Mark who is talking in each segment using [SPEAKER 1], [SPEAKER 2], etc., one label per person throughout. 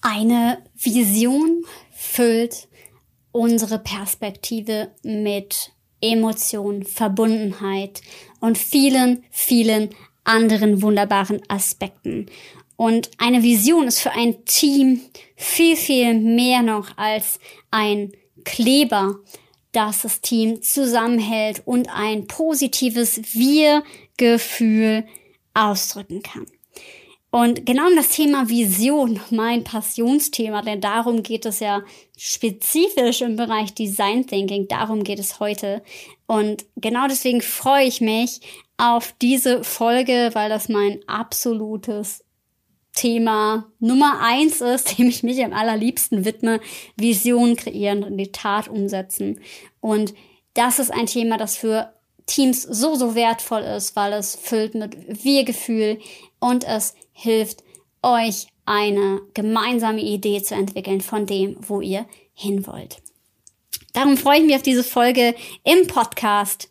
[SPEAKER 1] Eine Vision füllt unsere Perspektive mit Emotion, Verbundenheit und vielen, vielen anderen wunderbaren Aspekten. Und eine Vision ist für ein Team viel, viel mehr noch als ein Kleber, das das Team zusammenhält und ein positives Wir-Gefühl ausdrücken kann. Und genau um das Thema Vision, mein Passionsthema, denn darum geht es ja spezifisch im Bereich Design Thinking, darum geht es heute. Und genau deswegen freue ich mich auf diese Folge, weil das mein absolutes Thema Nummer eins ist, dem ich mich am allerliebsten widme, Vision kreieren und die Tat umsetzen. Und das ist ein Thema, das für Teams so, so wertvoll ist, weil es füllt mit Wir-Gefühl und es hilft euch eine gemeinsame Idee zu entwickeln von dem, wo ihr hin wollt. Darum freue ich mich auf diese Folge im Podcast.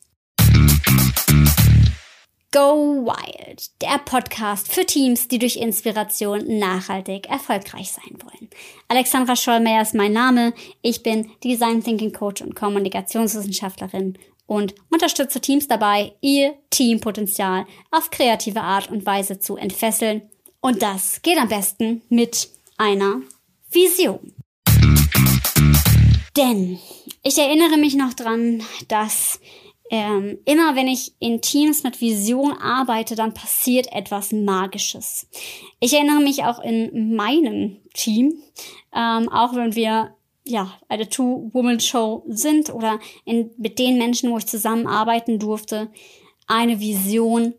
[SPEAKER 1] Go Wild, der Podcast für Teams, die durch Inspiration nachhaltig erfolgreich sein wollen. Alexandra Schollmeier ist mein Name. Ich bin Design Thinking Coach und Kommunikationswissenschaftlerin und unterstütze Teams dabei, ihr Teampotenzial auf kreative Art und Weise zu entfesseln. Und das geht am besten mit einer Vision. Denn ich erinnere mich noch dran, dass ähm, immer wenn ich in Teams mit Vision arbeite, dann passiert etwas Magisches. Ich erinnere mich auch in meinem Team, ähm, auch wenn wir ja, eine Two-Woman-Show sind oder in, mit den Menschen, wo ich zusammenarbeiten durfte, eine Vision.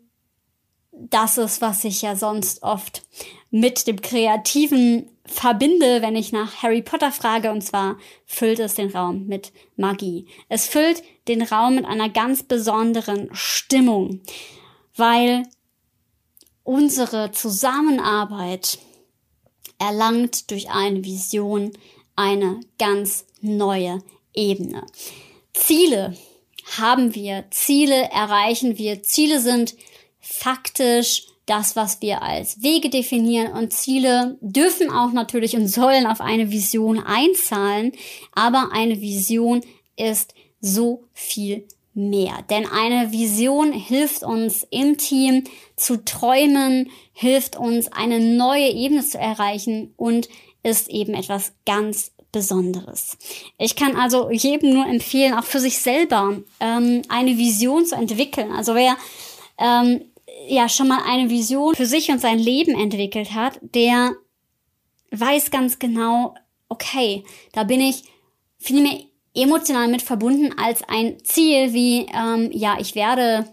[SPEAKER 1] Das ist, was ich ja sonst oft mit dem Kreativen verbinde, wenn ich nach Harry Potter frage, und zwar füllt es den Raum mit Magie. Es füllt den Raum mit einer ganz besonderen Stimmung, weil unsere Zusammenarbeit erlangt durch eine Vision eine ganz neue Ebene. Ziele haben wir, Ziele erreichen wir, Ziele sind faktisch das, was wir als Wege definieren und Ziele dürfen auch natürlich und sollen auf eine Vision einzahlen, aber eine Vision ist so viel mehr. Denn eine Vision hilft uns im Team zu träumen, hilft uns eine neue Ebene zu erreichen und ist eben etwas ganz Besonderes. Ich kann also jedem nur empfehlen, auch für sich selber ähm, eine Vision zu entwickeln. Also wer ähm, ja schon mal eine Vision für sich und sein Leben entwickelt hat, der weiß ganz genau, okay, da bin ich viel mehr emotional mit verbunden als ein Ziel wie, ähm, ja, ich werde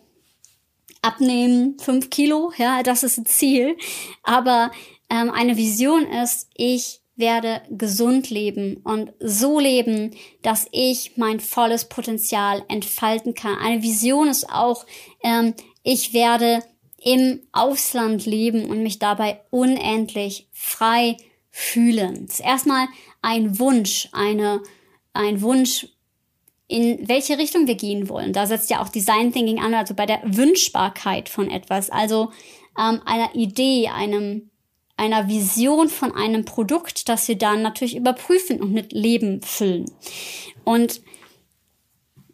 [SPEAKER 1] abnehmen, fünf Kilo, ja, das ist ein Ziel. Aber ähm, eine Vision ist, ich werde gesund leben und so leben, dass ich mein volles Potenzial entfalten kann. Eine Vision ist auch, ähm, ich werde im Ausland leben und mich dabei unendlich frei fühlen. Das ist erstmal ein Wunsch, eine, ein Wunsch, in welche Richtung wir gehen wollen. Da setzt ja auch Design Thinking an, also bei der Wünschbarkeit von etwas, also ähm, einer Idee, einem einer Vision von einem Produkt, das wir dann natürlich überprüfen und mit Leben füllen. Und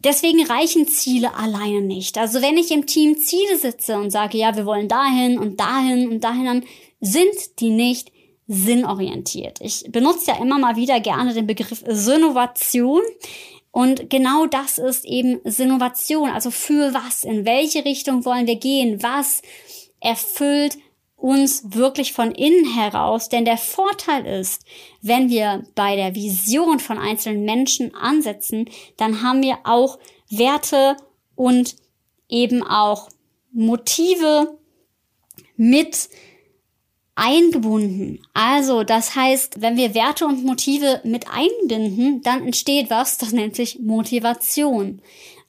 [SPEAKER 1] deswegen reichen Ziele alleine nicht. Also wenn ich im Team Ziele sitze und sage, ja, wir wollen dahin und dahin und dahin, dann sind die nicht sinnorientiert. Ich benutze ja immer mal wieder gerne den Begriff Sinnovation. Und genau das ist eben Sinnovation. Also für was? In welche Richtung wollen wir gehen? Was erfüllt uns wirklich von innen heraus. Denn der Vorteil ist, wenn wir bei der Vision von einzelnen Menschen ansetzen, dann haben wir auch Werte und eben auch Motive mit eingebunden. Also, das heißt, wenn wir Werte und Motive mit einbinden, dann entsteht was, das nennt sich Motivation.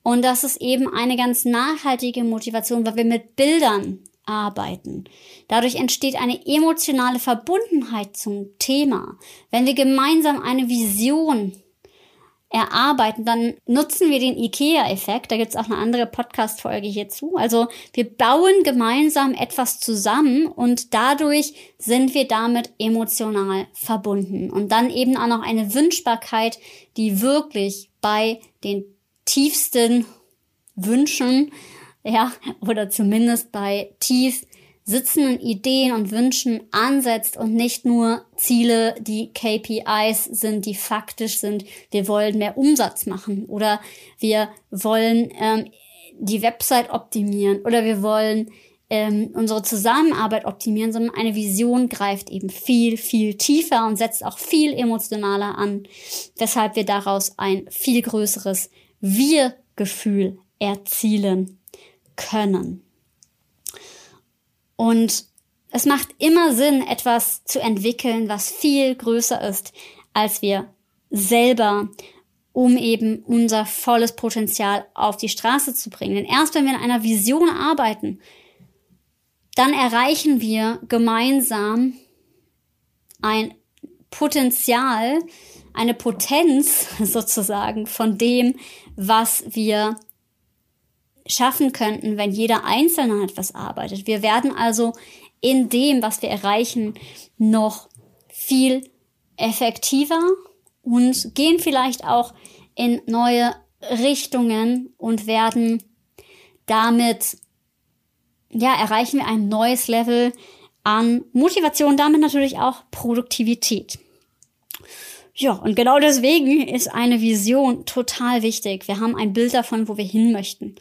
[SPEAKER 1] Und das ist eben eine ganz nachhaltige Motivation, weil wir mit Bildern arbeiten. Dadurch entsteht eine emotionale Verbundenheit zum Thema. Wenn wir gemeinsam eine Vision erarbeiten, dann nutzen wir den IKEA-Effekt. Da gibt's auch eine andere Podcast-Folge hierzu. Also wir bauen gemeinsam etwas zusammen und dadurch sind wir damit emotional verbunden. Und dann eben auch noch eine Wünschbarkeit, die wirklich bei den tiefsten Wünschen, ja, oder zumindest bei tief sitzenden Ideen und Wünschen ansetzt und nicht nur Ziele, die KPIs sind, die faktisch sind. Wir wollen mehr Umsatz machen oder wir wollen ähm, die Website optimieren oder wir wollen ähm, unsere Zusammenarbeit optimieren, sondern eine Vision greift eben viel, viel tiefer und setzt auch viel emotionaler an, weshalb wir daraus ein viel größeres Wir-Gefühl erzielen können. Und es macht immer Sinn, etwas zu entwickeln, was viel größer ist als wir selber, um eben unser volles Potenzial auf die Straße zu bringen. Denn erst wenn wir in einer Vision arbeiten, dann erreichen wir gemeinsam ein Potenzial, eine Potenz sozusagen von dem, was wir schaffen könnten, wenn jeder Einzelne an etwas arbeitet. Wir werden also in dem, was wir erreichen, noch viel effektiver und gehen vielleicht auch in neue Richtungen und werden damit, ja, erreichen wir ein neues Level an Motivation, damit natürlich auch Produktivität. Ja, und genau deswegen ist eine Vision total wichtig. Wir haben ein Bild davon, wo wir hin möchten.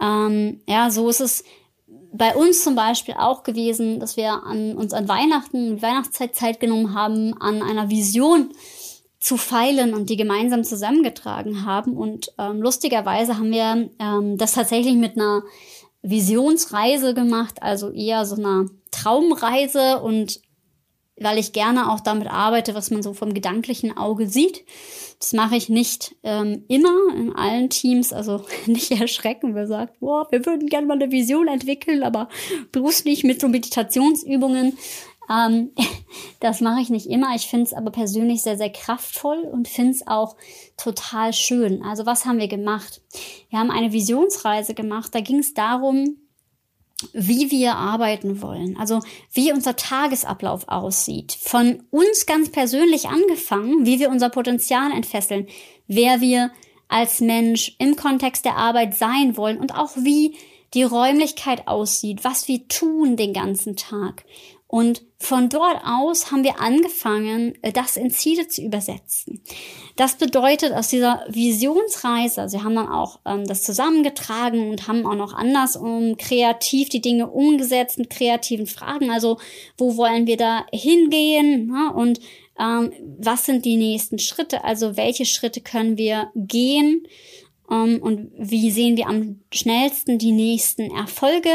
[SPEAKER 1] Ähm, ja, so ist es bei uns zum Beispiel auch gewesen, dass wir an, uns an Weihnachten, Weihnachtszeit Zeit genommen haben, an einer Vision zu feilen und die gemeinsam zusammengetragen haben. Und ähm, lustigerweise haben wir ähm, das tatsächlich mit einer Visionsreise gemacht, also eher so einer Traumreise und weil ich gerne auch damit arbeite, was man so vom gedanklichen Auge sieht. Das mache ich nicht ähm, immer in allen Teams, also nicht erschrecken, wer sagt, boah, wir würden gerne mal eine Vision entwickeln, aber bloß nicht mit so Meditationsübungen. Ähm, das mache ich nicht immer. Ich finde es aber persönlich sehr, sehr kraftvoll und finde es auch total schön. Also was haben wir gemacht? Wir haben eine Visionsreise gemacht. Da ging es darum, wie wir arbeiten wollen, also wie unser Tagesablauf aussieht. Von uns ganz persönlich angefangen, wie wir unser Potenzial entfesseln, wer wir als Mensch im Kontext der Arbeit sein wollen und auch wie die Räumlichkeit aussieht, was wir tun den ganzen Tag. Und von dort aus haben wir angefangen, äh, das in Ziele zu übersetzen. Das bedeutet, aus dieser Visionsreise, also wir haben dann auch ähm, das zusammengetragen und haben auch noch anders um, kreativ die Dinge umgesetzt mit kreativen Fragen. Also wo wollen wir da hingehen ne? und ähm, was sind die nächsten Schritte? Also welche Schritte können wir gehen ähm, und wie sehen wir am schnellsten die nächsten Erfolge?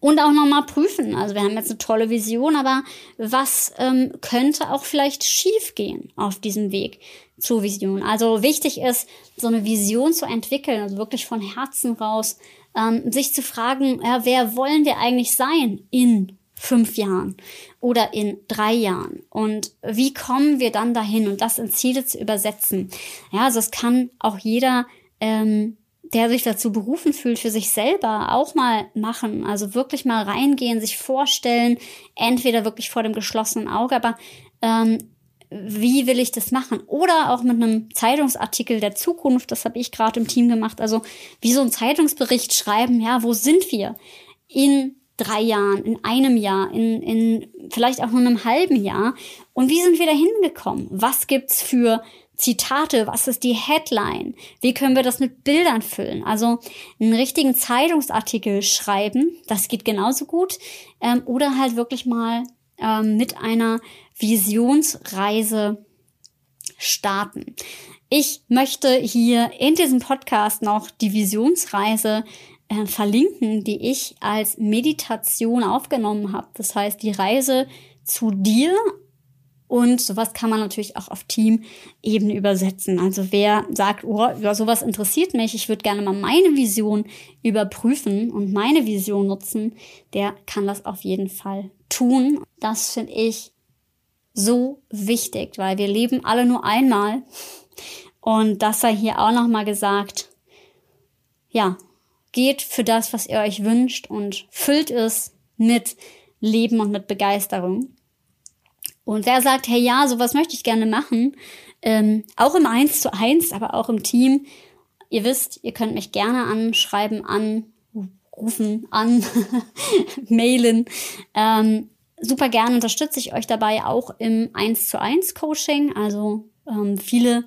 [SPEAKER 1] Und auch nochmal prüfen. Also wir haben jetzt eine tolle Vision, aber was ähm, könnte auch vielleicht schiefgehen auf diesem Weg zur Vision? Also wichtig ist, so eine Vision zu entwickeln, also wirklich von Herzen raus, ähm, sich zu fragen, ja, wer wollen wir eigentlich sein in fünf Jahren oder in drei Jahren? Und wie kommen wir dann dahin und das in Ziele zu übersetzen? Ja, also es kann auch jeder ähm, der sich dazu berufen fühlt, für sich selber auch mal machen. Also wirklich mal reingehen, sich vorstellen, entweder wirklich vor dem geschlossenen Auge, aber ähm, wie will ich das machen? Oder auch mit einem Zeitungsartikel der Zukunft, das habe ich gerade im Team gemacht. Also wie so ein Zeitungsbericht schreiben, ja, wo sind wir in drei Jahren, in einem Jahr, in, in vielleicht auch nur einem halben Jahr? Und wie sind wir da hingekommen? Was gibt's für Zitate, was ist die Headline? Wie können wir das mit Bildern füllen? Also einen richtigen Zeitungsartikel schreiben, das geht genauso gut. Ähm, oder halt wirklich mal ähm, mit einer Visionsreise starten. Ich möchte hier in diesem Podcast noch die Visionsreise äh, verlinken, die ich als Meditation aufgenommen habe. Das heißt, die Reise zu dir und sowas kann man natürlich auch auf Team-Ebene übersetzen. Also wer sagt, oh, sowas interessiert mich, ich würde gerne mal meine Vision überprüfen und meine Vision nutzen, der kann das auf jeden Fall tun. Das finde ich so wichtig, weil wir leben alle nur einmal Und das sei hier auch nochmal gesagt. Ja, geht für das, was ihr euch wünscht und füllt es mit Leben und mit Begeisterung. Und wer sagt, hey ja, sowas möchte ich gerne machen, ähm, auch im Eins zu eins, aber auch im Team. Ihr wisst, ihr könnt mich gerne anschreiben, anrufen, an, mailen. Ähm, super gerne unterstütze ich euch dabei auch im 1 zu 1 Coaching. Also ähm, viele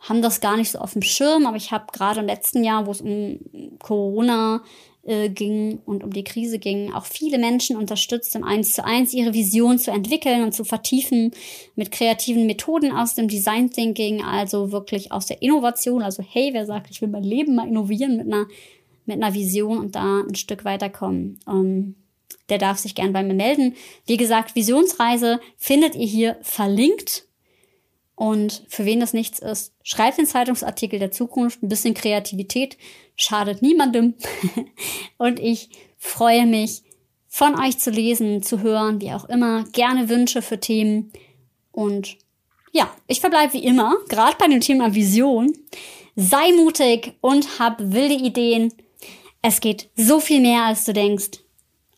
[SPEAKER 1] haben das gar nicht so auf dem Schirm, aber ich habe gerade im letzten Jahr, wo es um Corona äh, ging und um die Krise ging, auch viele Menschen unterstützt, im 1 zu 1 ihre Vision zu entwickeln und zu vertiefen mit kreativen Methoden aus dem Design Thinking, also wirklich aus der Innovation. Also hey, wer sagt, ich will mein Leben mal innovieren mit einer, mit einer Vision und da ein Stück weiterkommen. Ähm, der darf sich gern bei mir melden. Wie gesagt, Visionsreise findet ihr hier verlinkt. Und für wen das nichts ist, schreibt den Zeitungsartikel der Zukunft. Ein bisschen Kreativität schadet niemandem. und ich freue mich, von euch zu lesen, zu hören, wie auch immer. Gerne Wünsche für Themen. Und ja, ich verbleibe wie immer, gerade bei dem Thema Vision. Sei mutig und hab wilde Ideen. Es geht so viel mehr, als du denkst.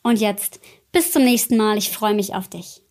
[SPEAKER 1] Und jetzt bis zum nächsten Mal. Ich freue mich auf dich.